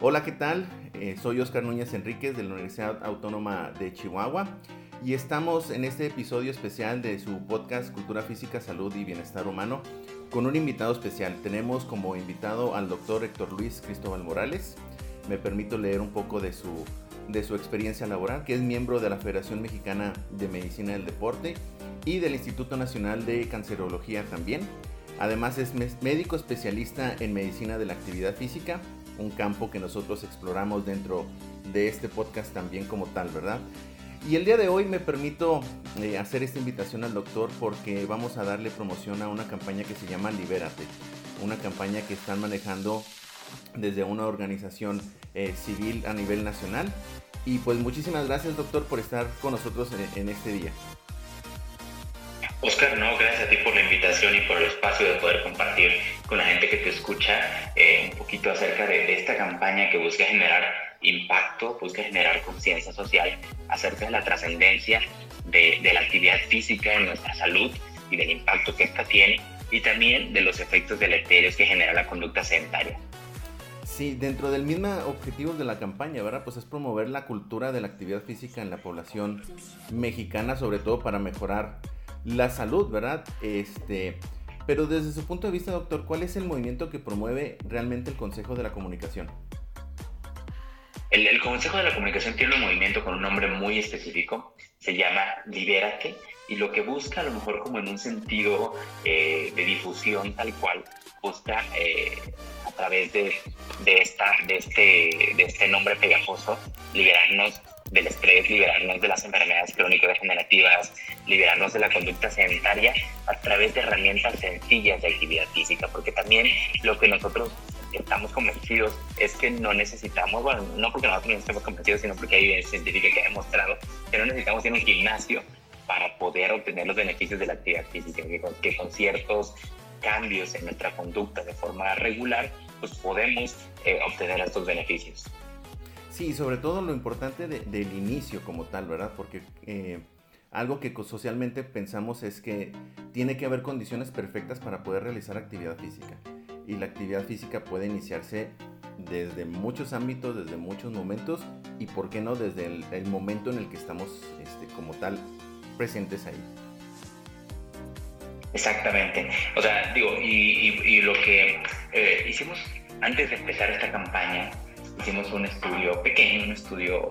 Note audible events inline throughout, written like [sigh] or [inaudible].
Hola, ¿qué tal? Eh, soy Oscar Núñez Enríquez de la Universidad Autónoma de Chihuahua y estamos en este episodio especial de su podcast Cultura Física, Salud y Bienestar Humano con un invitado especial. Tenemos como invitado al doctor Héctor Luis Cristóbal Morales. Me permito leer un poco de su, de su experiencia laboral, que es miembro de la Federación Mexicana de Medicina del Deporte y del Instituto Nacional de Cancerología también. Además es médico especialista en medicina de la actividad física, un campo que nosotros exploramos dentro de este podcast también como tal, ¿verdad? Y el día de hoy me permito eh, hacer esta invitación al doctor porque vamos a darle promoción a una campaña que se llama Libérate, una campaña que están manejando desde una organización eh, civil a nivel nacional. Y pues muchísimas gracias doctor por estar con nosotros en este día. Oscar, no, gracias a ti por la invitación y por el espacio de poder compartir con la gente que te escucha eh, un poquito acerca de, esta campaña que busca generar impacto, busca generar conciencia social acerca de la trascendencia de, de la actividad física en nuestra salud y del impacto que esta tiene y también de los efectos deleterios que genera la conducta sedentaria. Sí, dentro del mismo objetivo de la campaña, ¿verdad? Pues es promover la cultura de la actividad física en la población mexicana, sobre todo para mejorar la salud, ¿verdad? Este, pero desde su punto de vista, doctor, ¿cuál es el movimiento que promueve realmente el Consejo de la Comunicación? El, Consejo de la Comunicación tiene un movimiento con un nombre muy específico, se llama Libérate, y lo que busca, a lo mejor como en un sentido eh, de difusión tal cual, busca eh, a través de, de, esta, de, este, de este nombre pegajoso liberarnos del estrés, liberarnos de las enfermedades crónico-degenerativas, liberarnos de la conducta sedentaria a través de herramientas sencillas de actividad física, porque también lo que nosotros estamos convencidos es que no necesitamos, bueno, no porque nosotros no estemos convencidos, sino porque hay evidencia científica que ha demostrado que no necesitamos ir a un gimnasio para poder obtener los beneficios de la actividad física, que con, que con ciertos cambios en nuestra conducta de forma regular, pues podemos eh, obtener estos beneficios. Sí, sobre todo lo importante del inicio como tal, ¿verdad? Porque eh, algo que socialmente pensamos es que tiene que haber condiciones perfectas para poder realizar actividad física. Y la actividad física puede iniciarse desde muchos ámbitos, desde muchos momentos y, ¿por qué no?, desde el, momento en el que estamos este, como tal presentes ahí. Exactamente. O sea, digo, y, lo que eh, hicimos antes de empezar esta campaña hicimos un estudio pequeño, un estudio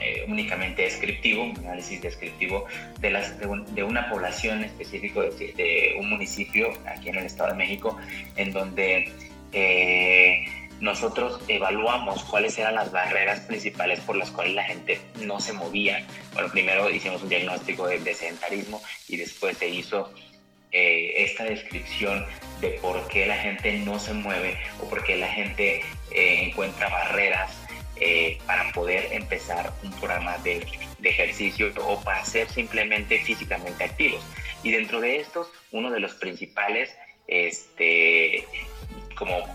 eh, únicamente descriptivo, un análisis descriptivo de, las, de, una población específica de, un municipio aquí en el Estado de México, en donde eh, nosotros evaluamos cuáles eran las barreras principales por las cuales la gente no se movía. Bueno, primero hicimos un diagnóstico de, de sedentarismo y después se hizo eh, esta descripción de por qué la gente no se mueve o por qué la gente eh, encuentra barreras eh, para poder empezar un programa de, de, ejercicio o para ser simplemente físicamente activos. Y dentro de estos, uno de los principales este, como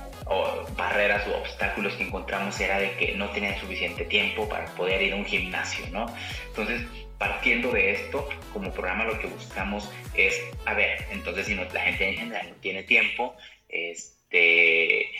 barreras o obstáculos que encontramos era de que no tenían suficiente tiempo para poder ir a un gimnasio, ¿no? Entonces, partiendo de esto, como programa lo que buscamos es, a ver, entonces si no, la gente en general no tiene tiempo, este,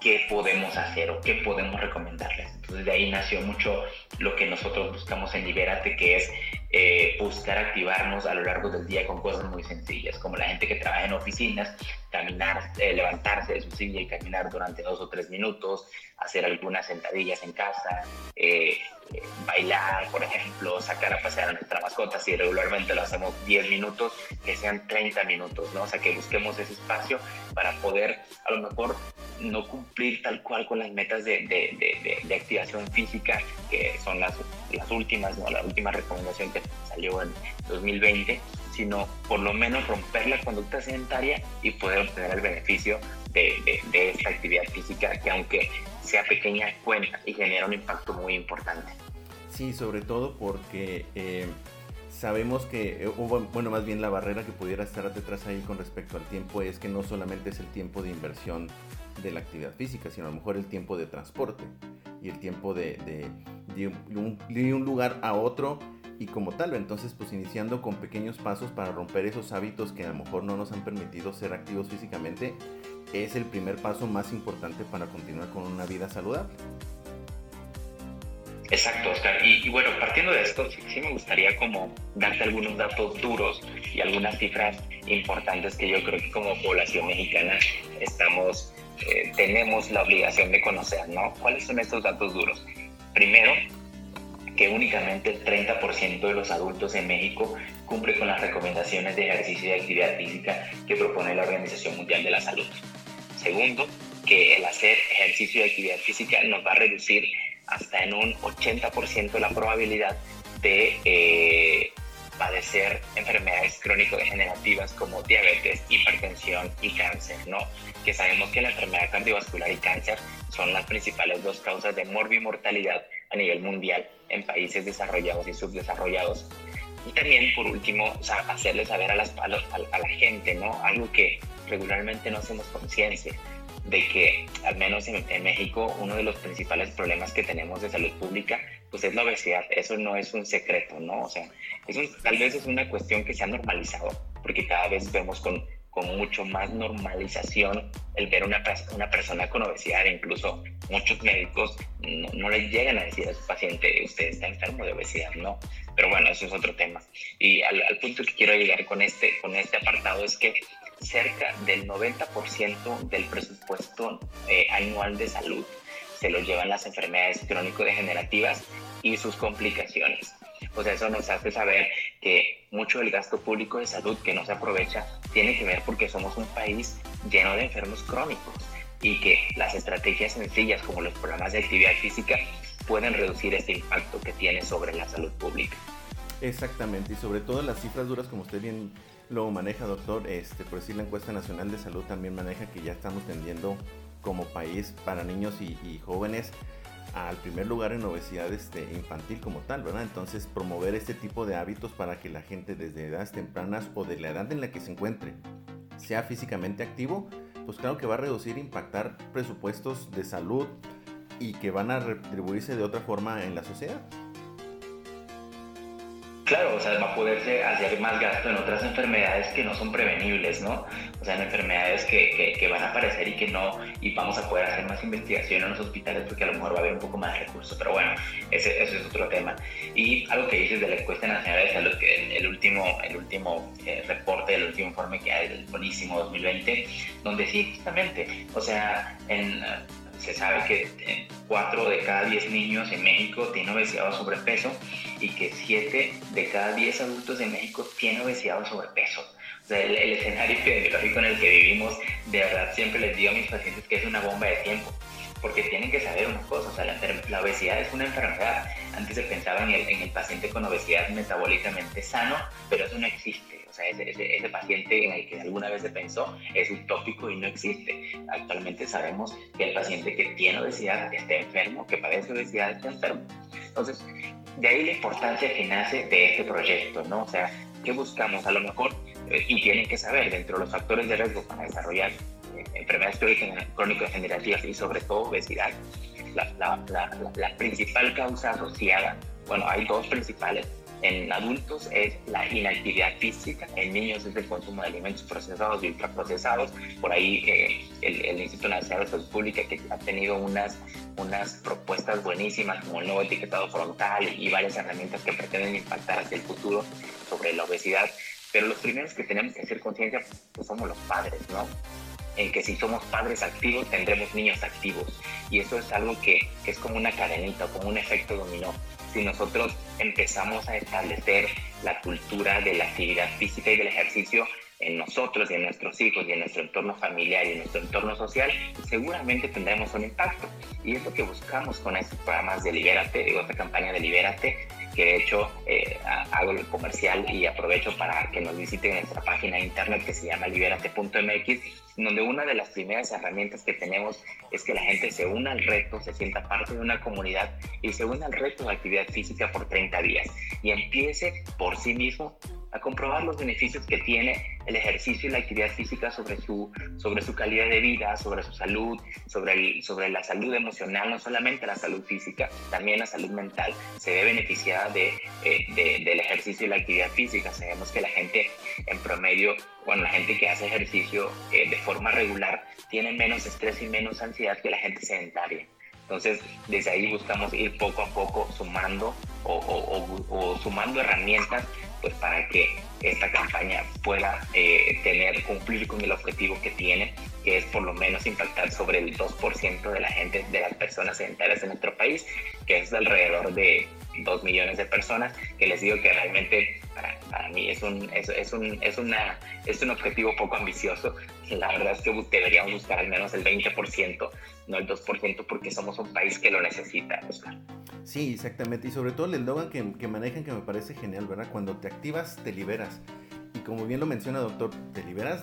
¿qué podemos hacer o qué podemos recomendarles? Entonces de ahí nació mucho lo que nosotros buscamos en Liberate, que es eh, buscar activarnos a lo largo del día con cosas muy sencillas, como la gente que trabaja en oficinas, caminar, eh, levantarse de su silla y caminar durante dos o tres minutos, hacer algunas sentadillas en casa, eh, bailar, por ejemplo, sacar a pasear a nuestra mascota, si regularmente lo hacemos 10 minutos, que sean 30 minutos, ¿no? O sea, que busquemos ese espacio para poder, a lo mejor, no cumplir tal cual con las metas de, de, de, activación física, que son las, las últimas, ¿no? La última recomendación que salió en 2020, sino por lo menos romper la conducta sedentaria y poder obtener el beneficio de, de, esta actividad física que aunque sea pequeña cuenta y genera un impacto muy importante. Sí, sobre todo porque eh, sabemos que, eh, bueno, más bien la barrera que pudiera estar detrás ahí con respecto al tiempo es que no solamente es el tiempo de inversión de la actividad física, sino a lo mejor el tiempo de transporte y el tiempo de, de, un, de un lugar a otro y como tal, entonces pues iniciando con pequeños pasos para romper esos hábitos que a lo mejor no nos han permitido ser activos físicamente, es el primer paso más importante para continuar con una vida saludable. Exacto, Oscar. Y, bueno, partiendo de esto, sí, me gustaría como darte algunos datos duros y algunas cifras importantes que yo creo que como población mexicana estamos, eh, tenemos la obligación de conocer, ¿no? ¿Cuáles son estos datos duros? Primero, que únicamente el 30% de los adultos en México cumple con las recomendaciones de ejercicio y actividad física que propone la Organización Mundial de la Salud. Segundo, que el hacer ejercicio y actividad física nos va a reducir hasta en un 80% la probabilidad de eh, padecer enfermedades crónico-degenerativas como diabetes, hipertensión y cáncer, ¿no? Que sabemos que la enfermedad cardiovascular y cáncer son las principales dos causas de morbimortalidad a nivel mundial en países desarrollados y subdesarrollados. Y también, por último, hacerle saber a, las, a, la gente, ¿no? Algo que regularmente no hacemos conciencia de que, al menos en, México, uno de los principales problemas que tenemos de salud pública, pues es la obesidad. Eso no es un secreto, ¿no? O sea, eso tal vez es una cuestión que se ha normalizado, porque cada vez vemos con, con mucho más normalización el ver una, una persona con obesidad. Incluso muchos médicos no, no le llegan a decir a su paciente, usted está enfermo de obesidad, ¿no? Pero bueno, eso es otro tema. Y al, al punto que quiero llegar con este, con este apartado es que cerca del 90% del presupuesto eh, anual de salud se lo llevan las enfermedades crónico-degenerativas y sus complicaciones. Sea, eso nos hace saber que mucho del gasto público de salud que no se aprovecha tiene que ver porque somos un país lleno de enfermos crónicos y que las estrategias sencillas como los programas de actividad física pueden reducir este impacto que tiene sobre la salud pública. Exactamente, y sobre todo las cifras duras, como usted bien lo maneja, doctor. Este, por decir, la encuesta nacional de salud también maneja que ya estamos tendiendo como país para niños y, jóvenes al primer lugar en obesidad este, infantil como tal, ¿verdad? Entonces, promover este tipo de hábitos para que la gente desde edades tempranas o de la edad en la que se encuentre sea físicamente activo, pues claro que va a reducir, impactar presupuestos de salud y que van a retribuirse de otra forma en la sociedad. Claro, o sea, va a poderse hacer más gasto en otras enfermedades que no son prevenibles, ¿no? O sea, en enfermedades que, que, van a aparecer y que no, y vamos a poder hacer más investigación en los hospitales porque a lo mejor va a haber un poco más de recursos, pero bueno, ese, ese es otro tema. Y algo que dices de la encuesta nacional de salud, que el, último, el último eh, reporte, el último informe que hay, el buenísimo 2020, donde sí, justamente, o sea, en se sabe que 4 de cada 10 niños en México tienen obesidad o sobrepeso y que 7 de cada 10 adultos en México tienen obesidad o sobrepeso. O sea, el, escenario [laughs] epidemiológico en el que vivimos, de verdad siempre les digo a mis pacientes que es una bomba de tiempo, porque tienen que saber una cosa, o sea, la, obesidad es una enfermedad. Antes se pensaba en el, en el paciente con obesidad metabólicamente sano, pero eso no existe o sea, ese, paciente en el que alguna vez se pensó es utópico y no existe. Actualmente sabemos que el paciente que tiene obesidad está enfermo, que padece obesidad está enfermo. Entonces, de ahí la importancia que nace de este proyecto, ¿no? O sea, ¿qué buscamos? A lo mejor, eh, y tienen que saber, dentro de los factores de riesgo para desarrollar enfermedades crónico-degenerativas y sobre todo obesidad, la, la, la, la principal causa asociada, bueno, hay dos principales, en adultos es la inactividad física, en niños es el consumo de alimentos procesados y ultraprocesados. Por ahí eh, el, Instituto Nacional de Salud Pública que ha tenido unas, unas propuestas buenísimas como el nuevo etiquetado frontal y varias herramientas que pretenden impactar hacia el futuro sobre la obesidad. Pero los primeros que tenemos que hacer conciencia pues somos los padres, ¿no? En que si somos padres activos tendremos niños activos. Y eso es algo que, es como una cadenita, como un efecto dominó si nosotros empezamos a establecer la cultura de la actividad física y del ejercicio en nosotros y en nuestros hijos y en nuestro entorno familiar y en nuestro entorno social, seguramente tendremos un impacto. Y es lo que buscamos con estos programas de Libérate, digo, esta campaña de Libérate, que de hecho eh, hago el comercial y aprovecho para que nos visiten nuestra página de internet que se llama liberate.mx, donde una de las primeras herramientas que tenemos es que la gente se una al reto, se sienta parte de una comunidad y se una al reto de actividad física por 30 días. Y empiece por sí mismo a comprobar los beneficios que tiene el ejercicio y la actividad física sobre su, sobre su calidad de vida, sobre su salud, sobre, la salud emocional, no solamente la salud física, también la salud mental se ve beneficiada de, eh, del ejercicio y la actividad física. Sabemos que la gente en promedio, bueno, la gente que hace ejercicio eh, de forma regular tiene menos estrés y menos ansiedad que la gente sedentaria. Entonces, desde ahí buscamos ir poco a poco sumando o, sumando herramientas pues para que esta campaña pueda eh, tener, cumplir con el objetivo que tiene, que es por lo menos impactar sobre el 2% de la gente, de las personas sedentarias en nuestro país, que es alrededor de 2 millones de personas, que les digo que realmente para, para mí es un, es, es, un, es, una, es un objetivo poco ambicioso. La verdad es que deberíamos buscar al menos el 20%, no el 2%, porque somos un país que lo necesita, Oscar. Sí, exactamente. Y sobre todo el eslogan que, que manejan que me parece genial, ¿verdad? Cuando te activas, te liberas. Y como bien lo menciona, doctor, te liberas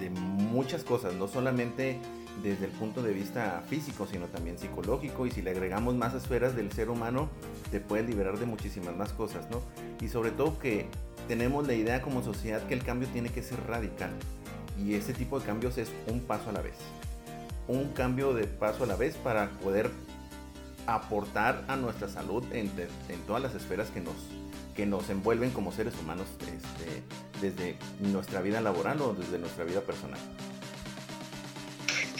de muchas cosas, no solamente desde el punto de vista físico, sino también psicológico. Y si le agregamos más esferas del ser humano, te puedes liberar de muchísimas más cosas, ¿no? Y sobre todo que tenemos la idea como sociedad que el cambio tiene que ser radical. Y ese tipo de cambios es un paso a la vez. Un cambio de paso a la vez para poder aportar a nuestra salud en, en todas las esferas que nos, que nos envuelven como seres humanos este, desde nuestra vida laboral o desde nuestra vida personal.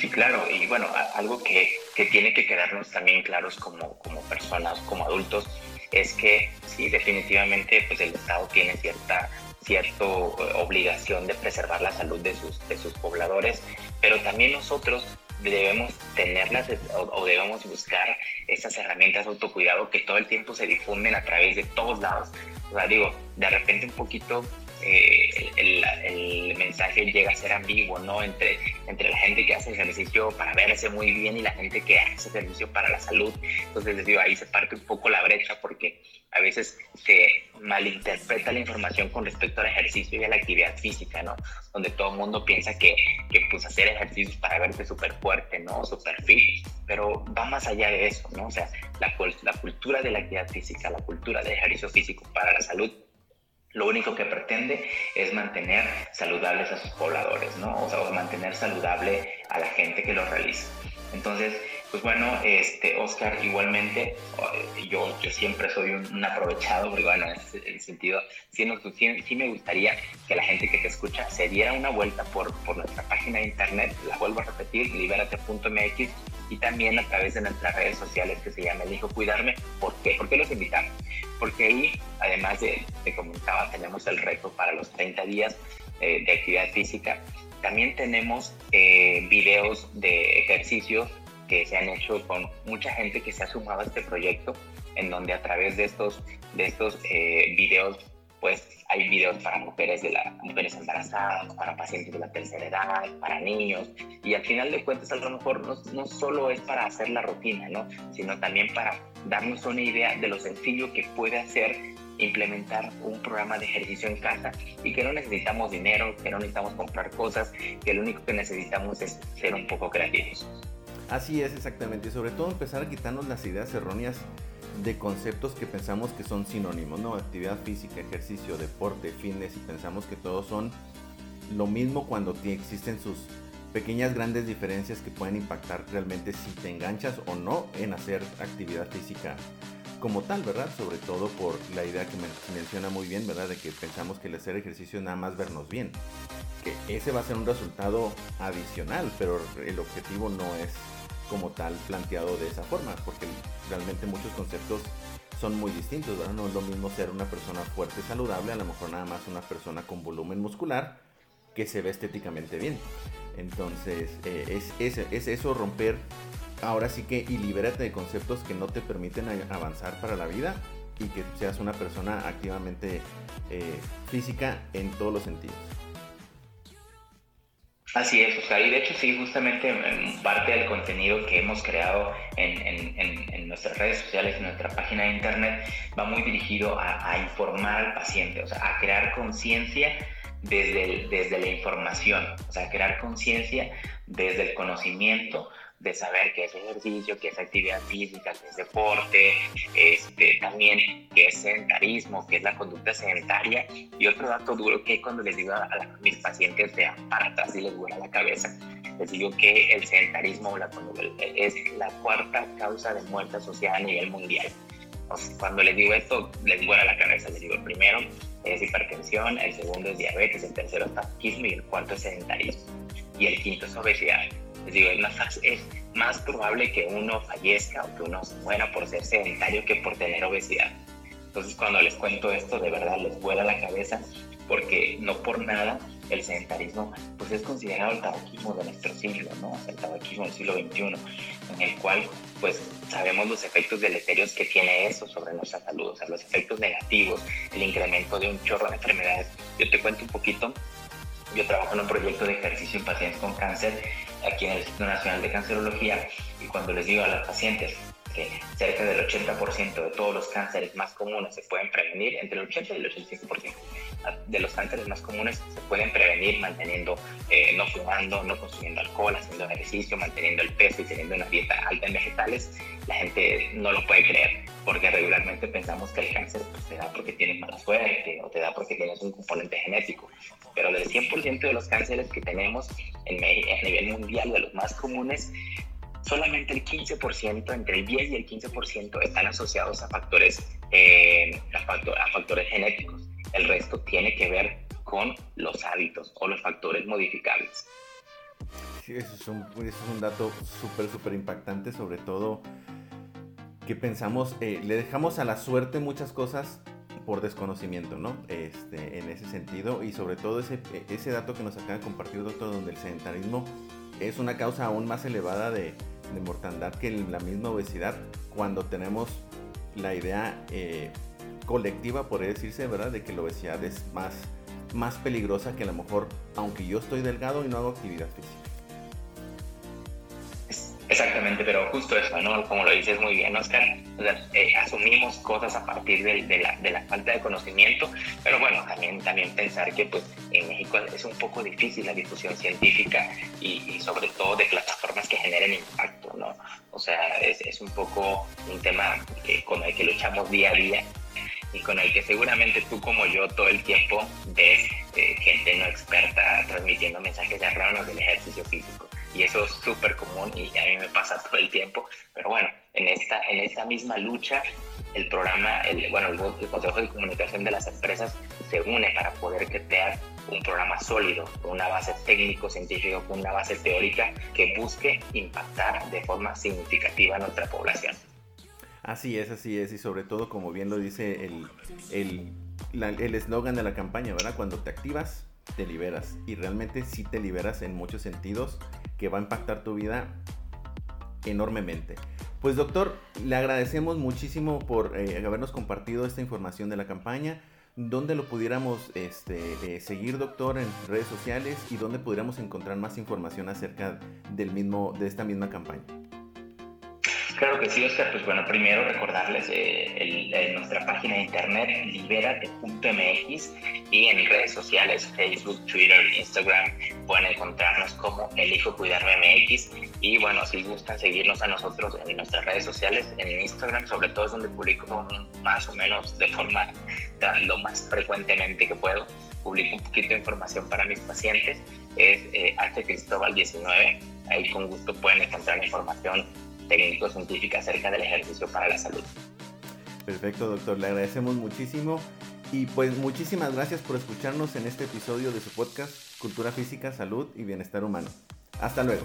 Sí, claro, y bueno, algo que, que, tiene que quedarnos también claros como, como personas, como adultos, es que sí, definitivamente pues el Estado tiene cierta cierta eh, obligación de preservar la salud de sus, de sus pobladores, pero también nosotros debemos tenerlas o, debemos buscar esas herramientas de autocuidado que todo el tiempo se difunden a través de todos lados. O sea, digo, de repente un poquito eh, el, mensaje llega a ser ambiguo, ¿no? Entre, entre la gente que hace ejercicio para verse muy bien y la gente que hace ejercicio para la salud. Entonces, les digo, ahí se parte un poco la brecha porque a veces se malinterpreta la información con respecto al ejercicio y a la actividad física, ¿no? Donde todo el mundo piensa que, que pues hacer ejercicio para verte súper fuerte, ¿no? Súper fit, pero va más allá de eso, ¿no? O sea, la, la cultura de la actividad física, la cultura del ejercicio físico para la salud lo único que pretende es mantener saludables a sus pobladores, ¿no? O sea, mantener saludable a la gente que lo realiza. Entonces, pues bueno, este, Oscar, igualmente, eh, yo, yo siempre soy un, aprovechado, porque bueno, en ese sentido, sí, sí, me gustaría que la gente que te escucha se diera una vuelta por, por nuestra página de internet, la vuelvo a repetir, liberate.mx, y también a través de nuestras redes sociales que se llama Elijo Cuidarme. ¿Por qué? ¿Por qué los invitamos? Porque ahí, además de, te comentaba, tenemos el reto para los 30 días eh, de actividad física. También tenemos eh, videos de ejercicios que se han hecho con mucha gente que se ha sumado a este proyecto, en donde a través de estos, de estos eh, videos pues hay videos para mujeres, de la, mujeres embarazadas, para pacientes de la tercera edad, para niños, y al final de cuentas a lo mejor no, no solo es para hacer la rutina, ¿no? sino también para darnos una idea de lo sencillo que puede hacer implementar un programa de ejercicio en casa y que no necesitamos dinero, que no necesitamos comprar cosas, que lo único que necesitamos es ser un poco creativos. Así es exactamente, y sobre todo empezar a quitarnos las ideas erróneas de conceptos que pensamos que son sinónimos, ¿no? Actividad física, ejercicio, deporte, fitness y pensamos que todos son lo mismo cuando existen sus pequeñas grandes diferencias que pueden impactar realmente si te enganchas o no en hacer actividad física como tal, ¿verdad? Sobre todo por la idea que menciona muy bien, ¿verdad? De que pensamos que el hacer ejercicio nada más vernos bien. Que ese va a ser un resultado adicional, pero el objetivo no es como tal planteado de esa forma, porque realmente muchos conceptos son muy distintos, ¿verdad? No es lo mismo ser una persona fuerte, saludable, a lo mejor nada más una persona con volumen muscular que se ve estéticamente bien. Entonces, eh, es, eso romper ahora sí que y libérate de conceptos que no te permiten avanzar para la vida y que seas una persona activamente eh, física en todos los sentidos. Así es, Oscar. Y de hecho, sí, justamente parte del contenido que hemos creado en, en, nuestras redes sociales, en nuestra página de internet, va muy dirigido a, informar al paciente, o sea, a crear conciencia desde, desde la información, o sea, crear conciencia desde el conocimiento de saber qué es ejercicio, qué es actividad física, qué es deporte, este, también qué es sedentarismo, qué es la conducta sedentaria. Y otro dato duro que cuando les digo a, mis pacientes de para atrás y les vuela la cabeza, les digo que el sedentarismo es la cuarta causa de muerte asociada a nivel mundial. cuando les digo esto, les vuela la cabeza. Les digo, el primero es hipertensión, el segundo es diabetes, el tercero es tabaquismo y el cuarto es sedentarismo. Y el quinto es obesidad. Digo, es más, es más probable que uno fallezca o que uno se muera por ser sedentario que por tener obesidad. Entonces, cuando les cuento esto, de verdad les vuela la cabeza porque no por nada el sedentarismo pues es considerado el tabaquismo de nuestro siglo, ¿no? El tabaquismo del siglo XXI, en el cual pues sabemos los efectos deleterios que tiene eso sobre nuestra salud, o sea, los efectos negativos, el incremento de un chorro de enfermedades. Yo te cuento un poquito, yo trabajo en un proyecto de ejercicio en pacientes con cáncer aquí en el Instituto Nacional de Cancerología y cuando les digo a los pacientes que cerca del 80% de todos los cánceres más comunes se pueden prevenir, entre el 80 y el 85% de los cánceres más comunes se pueden prevenir manteniendo, eh, no fumando, no consumiendo alcohol, haciendo ejercicio, manteniendo el peso y teniendo una dieta alta en vegetales, la gente no lo puede creer porque regularmente pensamos que el cáncer pues, te da porque tienes mala suerte o te da porque tienes un componente genético, pero del 100% de los cánceres que tenemos en, a nivel mundial, de los más comunes, solamente el 15%, entre el 10 y el 15% están asociados a factores, eh, a, factores genéticos. El resto tiene que ver con los hábitos o los factores modificables. Sí, eso es un, dato súper, súper impactante, sobre todo que pensamos, eh, le dejamos a la suerte muchas cosas por desconocimiento, ¿no? Este, en ese sentido, y sobre todo ese, ese dato que nos acaba de compartir, doctor, donde el sedentarismo es una causa aún más elevada de, de mortandad que la misma obesidad cuando tenemos la idea eh, colectiva, por decirse, ¿verdad? De que la obesidad es más, más peligrosa que a lo mejor, aunque yo estoy delgado y no hago actividad física. Exactamente, pero justo eso, ¿no? Como lo dices muy bien, Oscar, eh, asumimos cosas a partir de, la, falta de conocimiento, pero bueno, también, pensar que pues en México es un poco difícil la difusión científica y, sobre todo de plataformas que generen impacto, ¿no? O sea, es, un poco un tema con el que luchamos día a día y con el que seguramente tú como yo todo el tiempo ves eh, gente no experta transmitiendo mensajes erróneos del ejercicio físico y eso es súper común y a mí me pasa todo el tiempo. Pero bueno, en esta, en esta misma lucha, el programa, el, bueno, el, Consejo de Comunicación de las Empresas se une para poder crear un programa sólido, con una base técnico-científica, con una base teórica que busque impactar de forma significativa a nuestra población. Así es, así es, y sobre todo, como bien lo dice el eslogan el, de la campaña, ¿verdad? Cuando te activas, te liberas, y realmente sí te liberas en muchos sentidos que va a impactar tu vida enormemente. Pues doctor, le agradecemos muchísimo por eh, habernos compartido esta información de la campaña. ¿Dónde lo pudiéramos este, eh, seguir, doctor, en redes sociales y dónde pudiéramos encontrar más información acerca del mismo, de esta misma campaña? Claro que sí, Oscar. Pues bueno, primero recordarles eh, nuestra página de internet liberate.mx y en redes sociales, Facebook, Twitter, Instagram, pueden encontrarnos como Elijo Cuidarme MX. Y bueno, si gustan seguirnos a nosotros en nuestras redes sociales, en Instagram sobre todo es donde publico más o menos de forma lo más frecuentemente que puedo. Publico un poquito de información para mis pacientes. Es eh, Cristóbal 19. Ahí con gusto pueden encontrar información técnico-científica acerca del ejercicio para la salud. Perfecto, doctor. Le agradecemos muchísimo. Y pues muchísimas gracias por escucharnos en este episodio de su podcast Cultura Física, Salud y Bienestar Humano. Hasta luego.